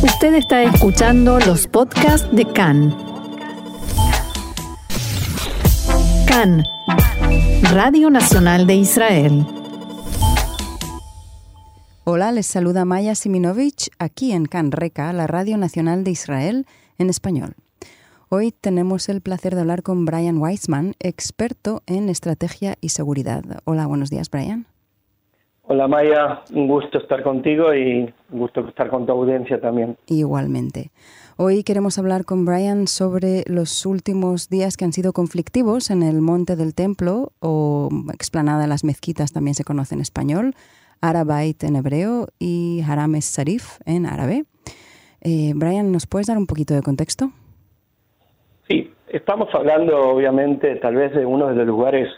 Usted está escuchando los podcasts de CAN. CAN, Radio Nacional de Israel. Hola, les saluda Maya Siminovich aquí en CAN Reca, la Radio Nacional de Israel en español. Hoy tenemos el placer de hablar con Brian Weissman, experto en estrategia y seguridad. Hola, buenos días, Brian. Hola Maya, un gusto estar contigo y un gusto estar con tu audiencia también. Igualmente. Hoy queremos hablar con Brian sobre los últimos días que han sido conflictivos en el Monte del Templo o explanada de las mezquitas también se conoce en español, Arabait en hebreo y Haram es Sarif en árabe. Eh, Brian, ¿nos puedes dar un poquito de contexto? Sí, estamos hablando obviamente tal vez de uno de los lugares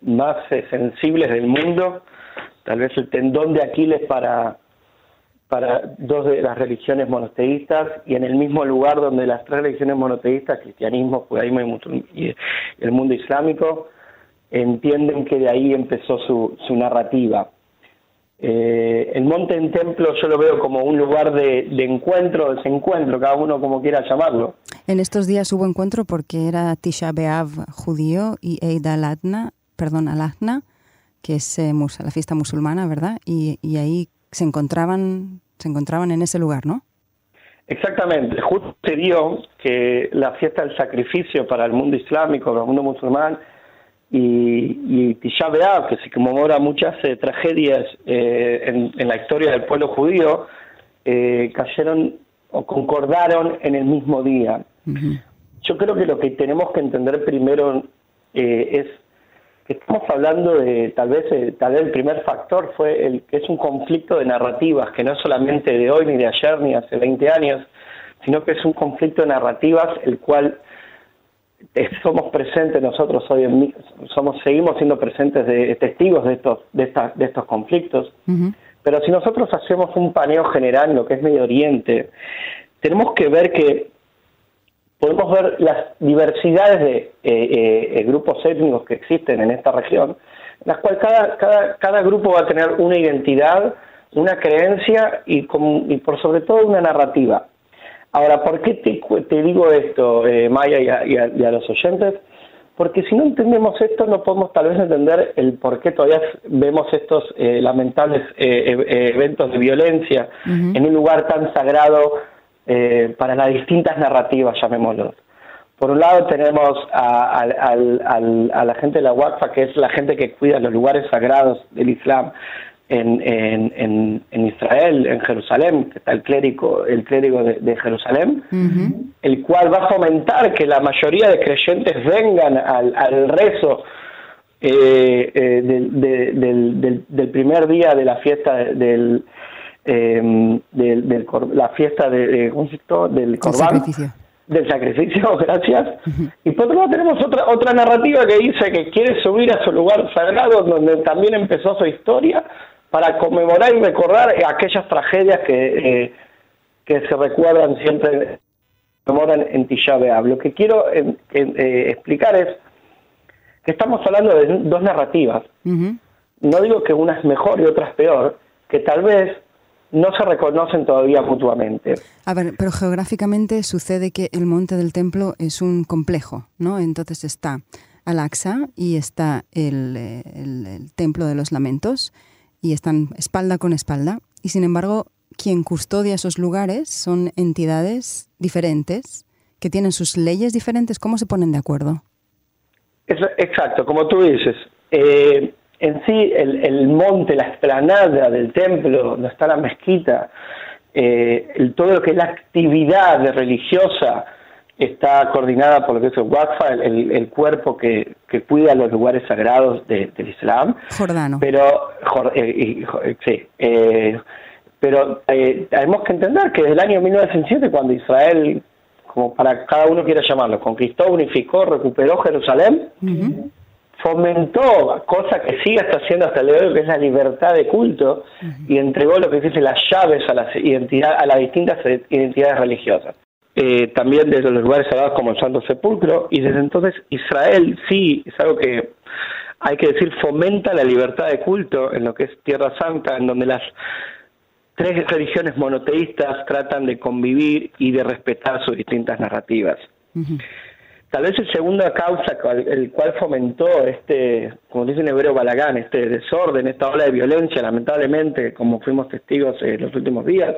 más eh, sensibles del mundo, tal vez el tendón de Aquiles para, para dos de las religiones monoteístas y en el mismo lugar donde las tres religiones monoteístas, cristianismo, judaísmo y, el mundo islámico, entienden que de ahí empezó su, su narrativa. Eh, el monte en templo yo lo veo como un lugar de, de encuentro, desencuentro, cada uno como quiera llamarlo. En estos días hubo encuentro porque era Tisha B'Av judío y Eid al-Adna, perdón, al-Adna, que es eh, la fiesta musulmana, ¿verdad? Y, y, ahí se encontraban, se encontraban en ese lugar, ¿no? Exactamente. Justo se dio que la fiesta del sacrificio para el mundo islámico, para el mundo musulmán, y, y Tisha B'Av, que se conmemora muchas eh, tragedias eh, en, en, la historia del pueblo judío, eh, cayeron o concordaron en el mismo día. Yo creo que lo que tenemos que entender primero eh, es estamos hablando de tal vez eh, tal vez el primer factor fue el que es un conflicto de narrativas que no es solamente de hoy ni de ayer ni hace 20 años sino que es un conflicto de narrativas el cual somos presentes nosotros hoy en somos seguimos siendo presentes de testigos de estos de, esta, de estos conflictos. Pero si nosotros hacemos un paneo general en lo que es Medio Oriente tenemos que ver que podemos ver las diversidades de eh, eh, grupos étnicos que existen en esta región, en las cuales cada, cada, cada grupo va a tener una identidad, una creencia y, y por sobre todo una narrativa. Ahora, ¿por qué te, te digo esto, eh, Maya, y a, y, a, y a, los oyentes? Porque si no entendemos esto, no podemos tal vez entender el por qué todavía vemos estos eh, lamentables eh, eventos de violencia uh -huh. en un lugar tan sagrado eh, para las distintas narrativas, llamémoslo. Por un lado tenemos a, a, a, a, la gente de la Wakfa, que es la gente que cuida los lugares sagrados del Islam en, en, en, en Israel, en Jerusalén, que está el clérigo, el clérigo de, de Jerusalén, uh -huh. el cual va a fomentar que la mayoría de creyentes vengan al, al rezo eh, eh, del, de, del, del, del, primer día de la fiesta del eh, del, del, la fiesta de, ¿cómo se del Corbán. Sacrificio. Del sacrificio, gracias. Uh -huh. Y por otro lado tenemos otra, otra narrativa que dice que quiere subir a su lugar sagrado donde también empezó su historia para conmemorar y recordar aquellas tragedias que, eh, que se recuerdan siempre, conmemoran en Tisha B'Av. Lo que quiero eh, eh, explicar es que estamos hablando de dos narrativas. Uh -huh. No digo que una es mejor y otra es peor, que tal vez no se reconocen todavía mutuamente. A ver, pero geográficamente sucede que el monte del templo es un complejo, ¿no? Entonces está Al-Aqsa y está el, el, el, templo de los lamentos y están espalda con espalda. Y sin embargo, quien custodia esos lugares son entidades diferentes que tienen sus leyes diferentes. ¿Cómo se ponen de acuerdo? Es, exacto, como tú dices. Eh, en sí el, el, monte, la esplanada del templo, donde está la mezquita, eh, el, todo lo que es la actividad religiosa está coordinada por lo que es el Wakfa, el, el cuerpo que, que, cuida los lugares sagrados de, del Islam. Jordano. Pero, eh, eh, sí, eh, pero tenemos que entender que desde el año 1907, cuando Israel, como para cada uno quiera llamarlo, conquistó, unificó, recuperó Jerusalén, uh -huh fomentó, cosa que sigue está haciendo hasta el día de hoy, que es la libertad de culto, uh -huh. y entregó lo que dice las llaves a las, identidad, a las distintas identidades religiosas. Eh, también desde los lugares sagrados como el Santo Sepulcro, y desde entonces Israel sí, es algo que hay que decir, fomenta la libertad de culto en lo que es Tierra Santa, en donde las tres religiones monoteístas tratan de convivir y de respetar sus distintas narrativas. Tal vez la segunda causa, el cual fomentó este, como dice en hebreo Balagán, este desorden, esta ola de violencia, lamentablemente, como fuimos testigos en los últimos días,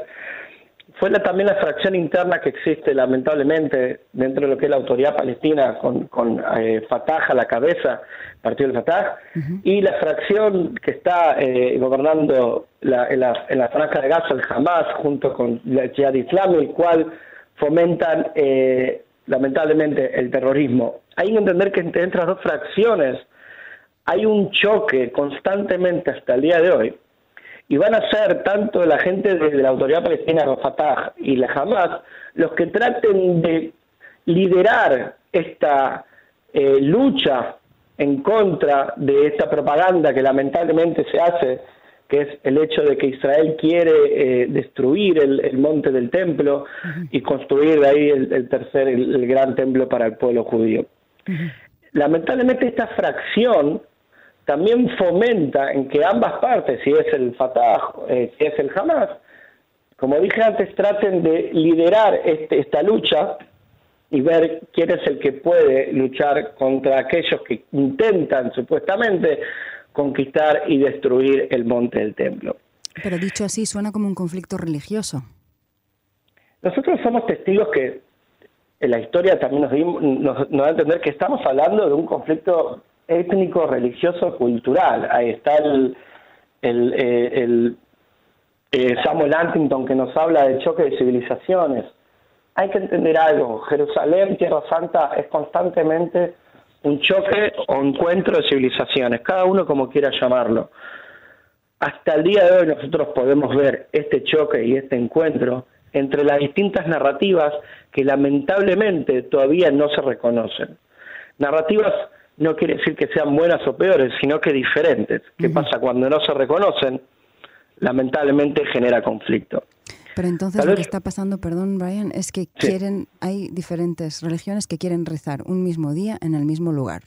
fue también la fracción interna que existe, lamentablemente, dentro de lo que es la autoridad palestina, con, con eh, Fatah a la cabeza, partido del Fatah, y la fracción que está eh, gobernando la, en, la, en, la, franja de Gaza, el Hamas, junto con la Jihad Islámica, el cual fomentan eh, lamentablemente el terrorismo. Hay que entender que entre estas dos fracciones hay un choque constantemente hasta el día de hoy y van a ser tanto la gente de la autoridad palestina, Fatah y la Hamas, los que traten de liderar esta eh, lucha en contra de esta propaganda que lamentablemente se hace que es el hecho de que Israel quiere eh, destruir el, monte del templo y construir de ahí el, tercer, el, gran templo para el pueblo judío. Lamentablemente esta fracción también fomenta en que ambas partes, si es el Fatah, eh, si es el Hamas, como dije antes, traten de liderar este, esta lucha y ver quién es el que puede luchar contra aquellos que intentan supuestamente conquistar y destruir el monte del templo. Pero dicho así, suena como un conflicto religioso. Nosotros somos testigos que en la historia también nos, da a entender que estamos hablando de un conflicto étnico, religioso, cultural. Ahí está el, el, eh, eh, Samuel Huntington que nos habla del choque de civilizaciones. Hay que entender algo, Jerusalén, Tierra Santa, es constantemente un choque o encuentro de civilizaciones, cada uno como quiera llamarlo. Hasta el día de hoy nosotros podemos ver este choque y este encuentro entre las distintas narrativas que lamentablemente todavía no se reconocen. Narrativas no quiere decir que sean buenas o peores, sino que diferentes. ¿Qué pasa cuando no se reconocen? Lamentablemente genera conflicto. Pero entonces lo que está pasando, perdón Brian, es que quieren, hay diferentes religiones que quieren rezar un mismo día en el mismo lugar.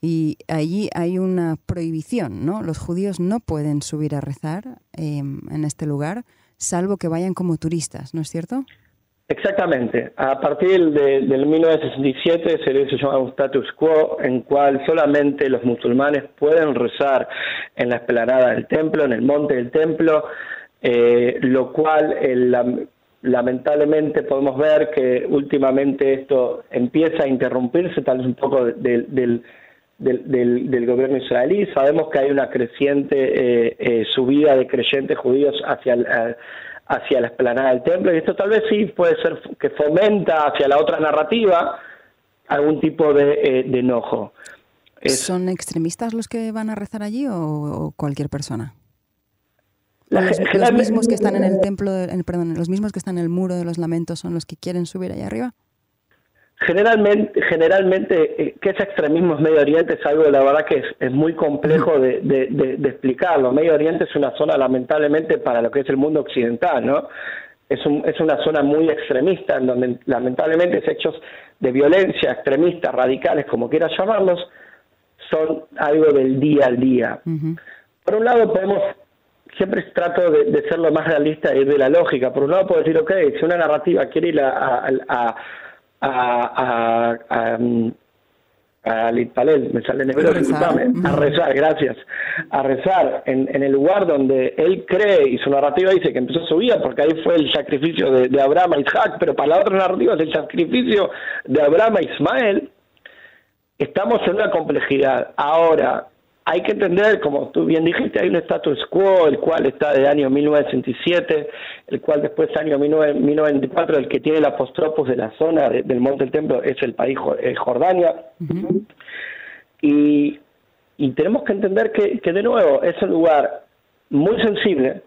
Y allí hay una prohibición, ¿no? Los judíos no pueden subir a rezar em, en este lugar, salvo que vayan como turistas, ¿no es cierto? Exactamente. A partir de, del 1967 se llama un status quo en cual solamente los musulmanes pueden rezar en la esplanada del templo, en el monte del templo, eh, lo cual lamentablemente podemos ver que últimamente esto empieza a interrumpirse tal vez un poco del, del, del, gobierno israelí. Sabemos que hay una creciente eh, eh, subida de creyentes judíos hacia, hacia la esplanada del templo y esto tal vez sí puede ser que fomenta hacia la otra narrativa algún tipo de, enojo. ¿Son extremistas los que van a rezar allí o cualquier persona? Los, mismos que están en el templo, perdón, los mismos que están en el muro de los lamentos son los que quieren subir allá arriba. Generalmente, generalmente eh, que ese extremismo es Medio Oriente es algo, la verdad, que es, muy complejo de, de, explicarlo. Medio Oriente es una zona, lamentablemente, para lo que es el mundo occidental, ¿no? Es, un, es una zona muy extremista, en donde, lamentablemente, hechos de violencia, extremistas, radicales, como quieras llamarlos, son algo del día al día. Por un lado, podemos siempre trato de, ser lo más realista y de la lógica. Por un lado puedo decir, ok, si una narrativa quiere ir a, a, a, a, a me sale en hebreo, a rezar, gracias, a rezar en, en, el lugar donde él cree y su narrativa dice que empezó su vida porque ahí fue el sacrificio de, de Abraham a Isaac, pero para la otra narrativa es el sacrificio de Abraham a Ismael, estamos en una complejidad. Ahora, hay que entender, como tú bien dijiste, hay un status quo, el cual está de año 1967, el cual después año 1994, el que tiene el apostropos de la zona del Monte del Templo es el país eh, Jordania. y, tenemos que entender que, de nuevo es un lugar muy sensible,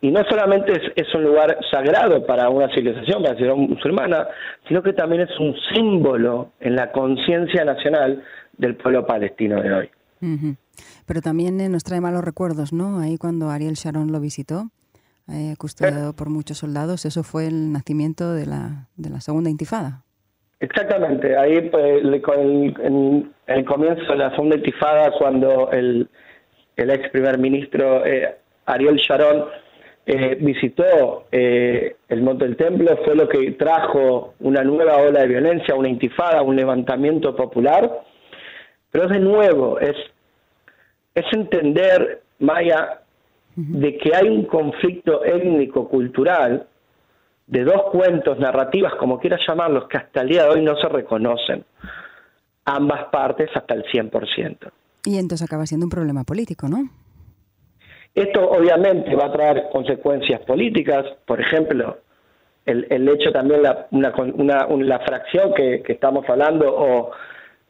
y no solamente es, es, un lugar sagrado para una civilización, para la civilización musulmana, sino que también es un símbolo en la conciencia nacional del pueblo palestino de hoy. Pero también nos trae malos recuerdos, ¿no? Ahí cuando Ariel Sharon lo visitó, eh, custodiado por muchos soldados, eso fue el nacimiento de la, de la segunda intifada. Exactamente, ahí pues, con el, el, comienzo de la segunda intifada, cuando el, el ex primer ministro eh, Ariel Sharon eh, visitó eh, el Monte del Templo fue lo que trajo una nueva ola de violencia, una intifada, un levantamiento popular. Pero de nuevo, es, es entender, Maya, de que hay un conflicto étnico-cultural de dos cuentos, narrativas, como quieras llamarlos, que hasta el día de hoy no se reconocen ambas partes hasta el 100%. Y entonces acaba siendo un problema político, ¿no? Esto obviamente va a traer consecuencias políticas, por ejemplo, el, el hecho también, la, una, la fracción que, estamos hablando o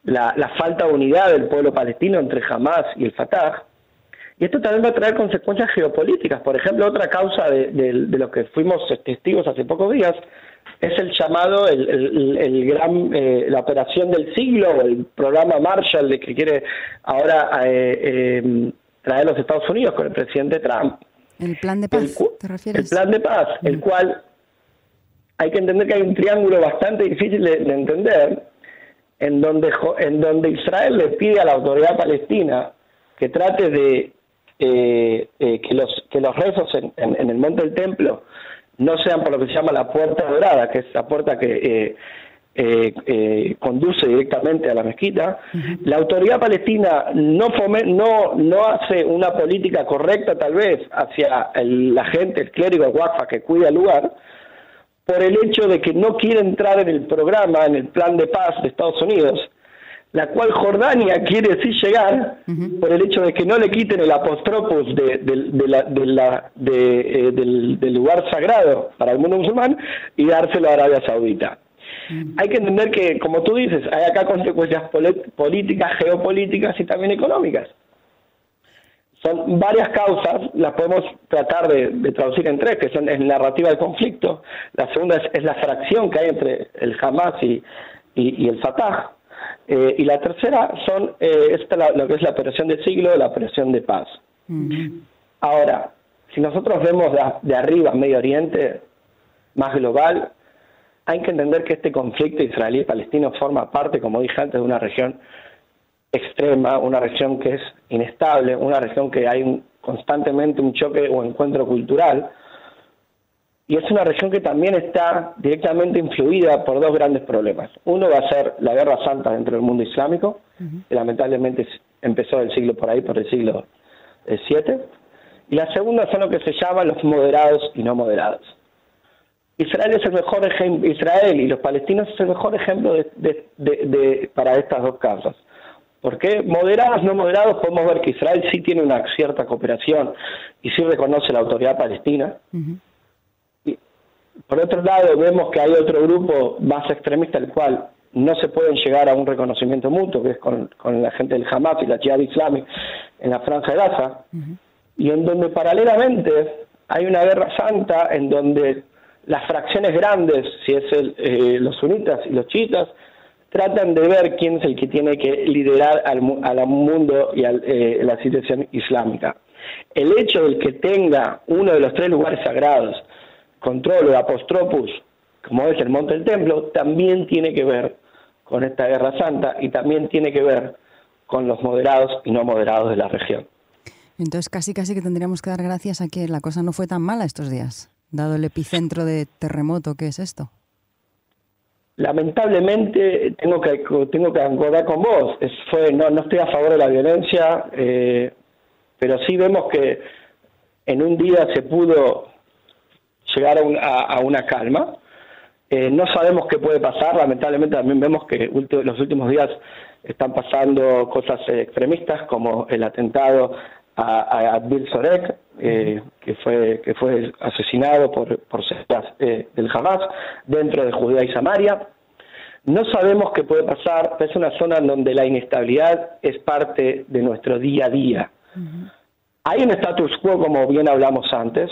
la, la, falta de unidad del pueblo palestino entre Hamas y el Fatah. Y esto también va a traer consecuencias geopolíticas. Por ejemplo, otra causa de, de, lo que fuimos testigos hace pocos días es el llamado, el, el, gran, eh, la operación del siglo, o el programa Marshall de que quiere ahora eh, eh, traer los Estados Unidos con el presidente Trump. El plan de paz, ¿te refieres? El plan de paz, el mm. cual hay que entender que hay un triángulo bastante difícil de, entender, en donde, en donde Israel le pide a la autoridad palestina que trate de eh, eh, que, los, que los rezos en, en, el monte del templo no sean por lo que se llama la puerta dorada, que es la puerta que eh, eh, eh, conduce directamente a la mezquita. La autoridad palestina no, no, no hace una política correcta tal vez hacia la gente, el clérigo, el Wafa que cuida el lugar, por el hecho de que no quiere entrar en el programa, en el plan de paz de Estados Unidos, la cual Jordania quiere sí llegar por el hecho de que no le quiten el apostropos de, la, eh, del, del, lugar sagrado para el mundo musulmán y dárselo a Arabia Saudita. Hay que entender que, como tú dices, hay acá consecuencias políticas, geopolíticas y también económicas. Son varias causas, las podemos tratar de, traducir en tres, que son la narrativa del conflicto, la segunda es, la fracción que hay entre el Hamas y, el Fatah, eh, y la tercera son eh, esta lo que es la operación del siglo, la operación de paz. Ahora, si nosotros vemos de arriba Medio Oriente, más global, hay que entender que este conflicto israelí-palestino forma parte, como dije antes, de una región extrema, una región que es inestable, una región que hay constantemente un choque o encuentro cultural, y es una región que también está directamente influida por dos grandes problemas. Uno va a ser la guerra santa dentro del mundo islámico, que lamentablemente empezó el siglo por ahí, por el siglo VII, y la segunda son lo que se llaman los moderados y no moderados. Israel es el mejor ejemplo, Israel y los palestinos es el mejor ejemplo de, para estas dos causas. Porque moderados, no moderados, podemos ver que Israel sí tiene una cierta cooperación y sí reconoce la autoridad palestina. y, por otro lado, vemos que hay otro grupo más extremista, el cual no se pueden llegar a un reconocimiento mutuo, que es con, la gente del Hamas y la Jihad Islámica en la Franja de Gaza, y en donde paralelamente hay una guerra santa en donde las fracciones grandes, si es el, eh, los sunitas y los chiitas, tratan de ver quién es el que tiene que liderar al, al mundo y a eh, la situación islámica. El hecho de que tenga uno de los tres lugares sagrados, control o apostropus, como es el monte del templo, también tiene que ver con esta guerra santa y también tiene que ver con los moderados y no moderados de la región. Entonces casi casi que tendríamos que dar gracias a que la cosa no fue tan mala estos días dado el epicentro de terremoto que es esto? Lamentablemente tengo que tengo que acordar con vos. no no estoy a favor de la violencia, eh, pero sí vemos que en un día se pudo llegar a, una calma. Eh, no sabemos qué puede pasar. Lamentablemente también vemos que los últimos días están pasando cosas extremistas como el atentado a, a Sorek, eh, que fue que fue asesinado por por eh, del Hamas dentro de Judea y Samaria. No sabemos qué puede pasar, es una zona en donde la inestabilidad es parte de nuestro día a día. Hay un status quo, como bien hablamos antes.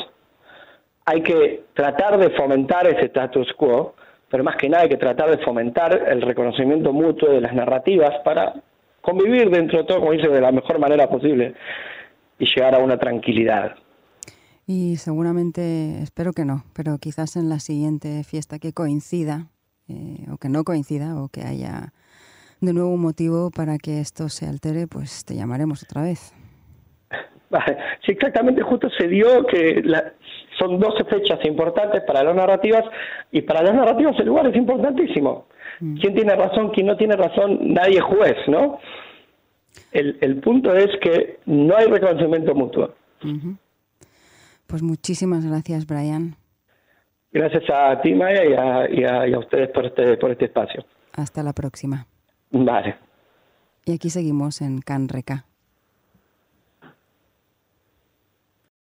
Hay que tratar de fomentar ese status quo, pero más que nada hay que tratar de fomentar el reconocimiento mutuo de las narrativas para convivir dentro de todo, como dice, de la mejor manera posible y llegar a una tranquilidad. Y seguramente, espero que no, pero quizás en la siguiente fiesta que coincida, eh, o que no coincida, o que haya de nuevo un motivo para que esto se altere, pues te llamaremos otra vez. Sí, exactamente, justo se dio que son 12 fechas importantes para las narrativas y para las narrativas el lugar es importantísimo. Mm. ¿Quién tiene razón, quién no tiene razón? Nadie es juez, ¿no? El, el punto es que no hay reconocimiento mutuo. Pues muchísimas gracias, Brian. Gracias a ti, Maya, y a, y a, y a ustedes por este, por este espacio. Hasta la próxima. Vale. Y aquí seguimos en Canreca.